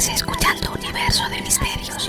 Estás escuchando Universo de Misterios.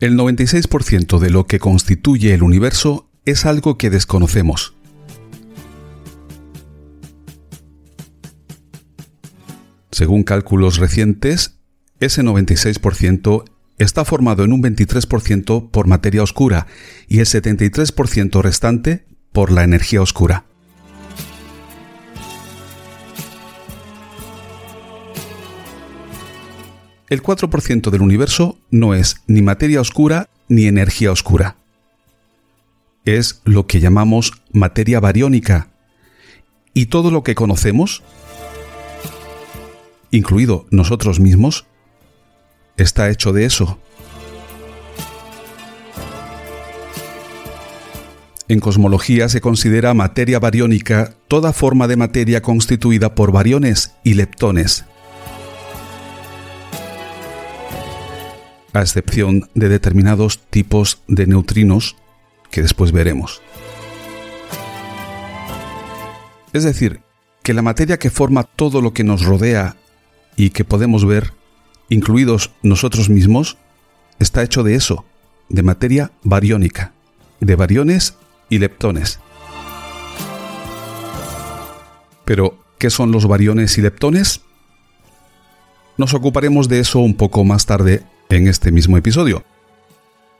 El 96% de lo que constituye el universo es algo que desconocemos. Según cálculos recientes, ese 96% está formado en un 23% por materia oscura y el 73% restante por la energía oscura. El 4% del universo no es ni materia oscura ni energía oscura. Es lo que llamamos materia bariónica. Y todo lo que conocemos, incluido nosotros mismos, está hecho de eso. En cosmología se considera materia bariónica toda forma de materia constituida por bariones y leptones. A excepción de determinados tipos de neutrinos que después veremos. Es decir, que la materia que forma todo lo que nos rodea y que podemos ver, incluidos nosotros mismos, está hecho de eso, de materia bariónica, de bariones y leptones. Pero, ¿qué son los bariones y leptones? Nos ocuparemos de eso un poco más tarde en este mismo episodio.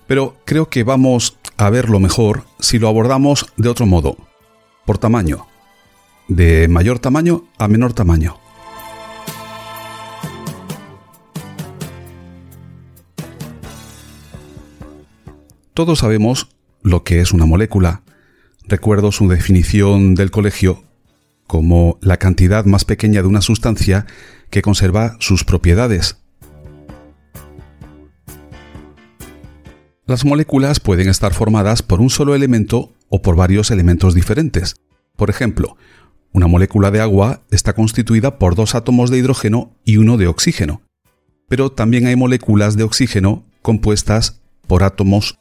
Pero creo que vamos a verlo mejor si lo abordamos de otro modo, por tamaño, de mayor tamaño a menor tamaño. Todos sabemos lo que es una molécula. Recuerdo su definición del colegio como la cantidad más pequeña de una sustancia que conserva sus propiedades. Las moléculas pueden estar formadas por un solo elemento o por varios elementos diferentes. Por ejemplo, una molécula de agua está constituida por dos átomos de hidrógeno y uno de oxígeno. Pero también hay moléculas de oxígeno compuestas por átomos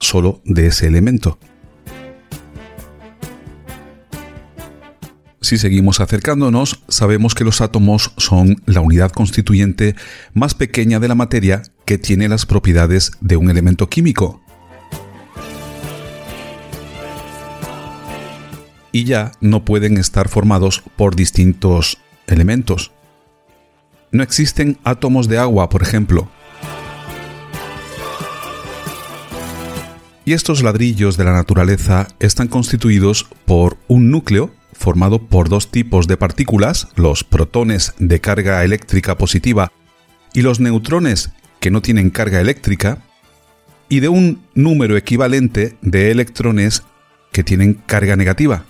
solo de ese elemento. Si seguimos acercándonos, sabemos que los átomos son la unidad constituyente más pequeña de la materia que tiene las propiedades de un elemento químico. Y ya no pueden estar formados por distintos elementos. No existen átomos de agua, por ejemplo. Y estos ladrillos de la naturaleza están constituidos por un núcleo formado por dos tipos de partículas, los protones de carga eléctrica positiva y los neutrones que no tienen carga eléctrica, y de un número equivalente de electrones que tienen carga negativa.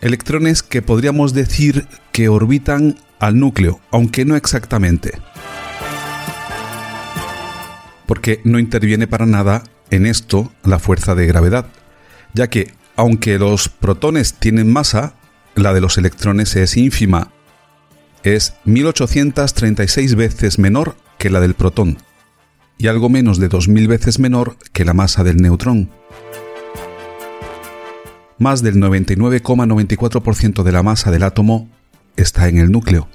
Electrones que podríamos decir que orbitan al núcleo, aunque no exactamente. Porque no interviene para nada en esto la fuerza de gravedad, ya que aunque los protones tienen masa, la de los electrones es ínfima. Es 1836 veces menor que la del protón y algo menos de 2.000 veces menor que la masa del neutrón. Más del 99,94% de la masa del átomo está en el núcleo.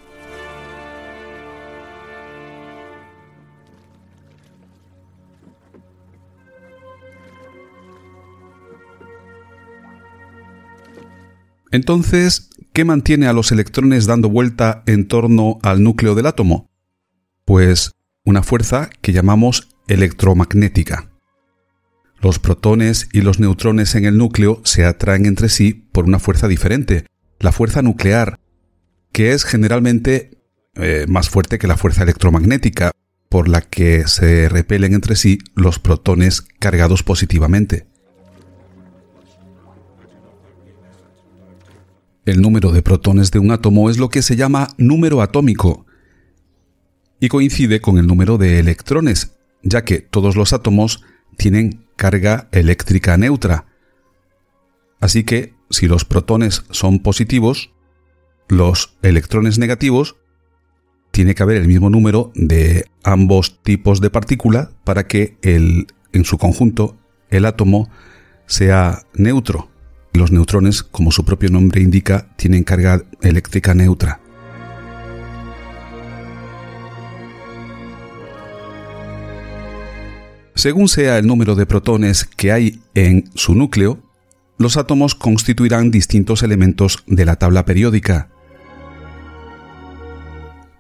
Entonces, ¿qué mantiene a los electrones dando vuelta en torno al núcleo del átomo? Pues una fuerza que llamamos electromagnética. Los protones y los neutrones en el núcleo se atraen entre sí por una fuerza diferente, la fuerza nuclear, que es generalmente eh, más fuerte que la fuerza electromagnética, por la que se repelen entre sí los protones cargados positivamente. El número de protones de un átomo es lo que se llama número atómico, y coincide con el número de electrones, ya que todos los átomos tienen carga eléctrica neutra. Así que si los protones son positivos, los electrones negativos tiene que haber el mismo número de ambos tipos de partícula para que el, en su conjunto el átomo sea neutro. Los neutrones, como su propio nombre indica, tienen carga eléctrica neutra. Según sea el número de protones que hay en su núcleo, los átomos constituirán distintos elementos de la tabla periódica.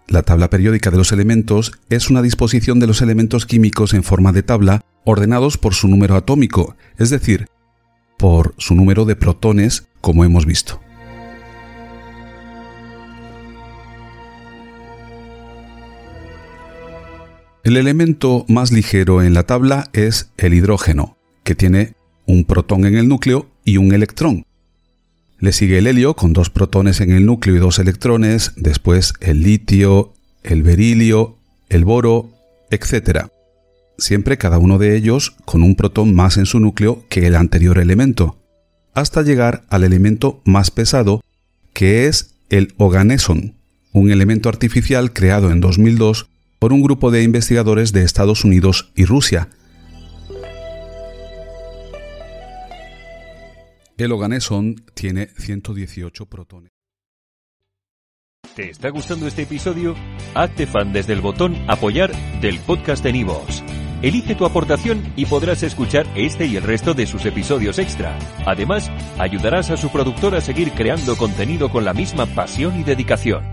La tabla periódica de los elementos es una disposición de los elementos químicos en forma de tabla ordenados por su número atómico, es decir, por su número de protones, como hemos visto. El elemento más ligero en la tabla es el hidrógeno, que tiene un protón en el núcleo y un electrón. Le sigue el helio con dos protones en el núcleo y dos electrones, después el litio, el berilio, el boro, etc. Siempre cada uno de ellos con un protón más en su núcleo que el anterior elemento, hasta llegar al elemento más pesado, que es el oganeson, un elemento artificial creado en 2002 por un grupo de investigadores de Estados Unidos y Rusia. El Oganeson tiene 118 protones. ¿Te está gustando este episodio? Hazte fan desde el botón Apoyar del podcast de Nivos. Elige tu aportación y podrás escuchar este y el resto de sus episodios extra. Además, ayudarás a su productor a seguir creando contenido con la misma pasión y dedicación.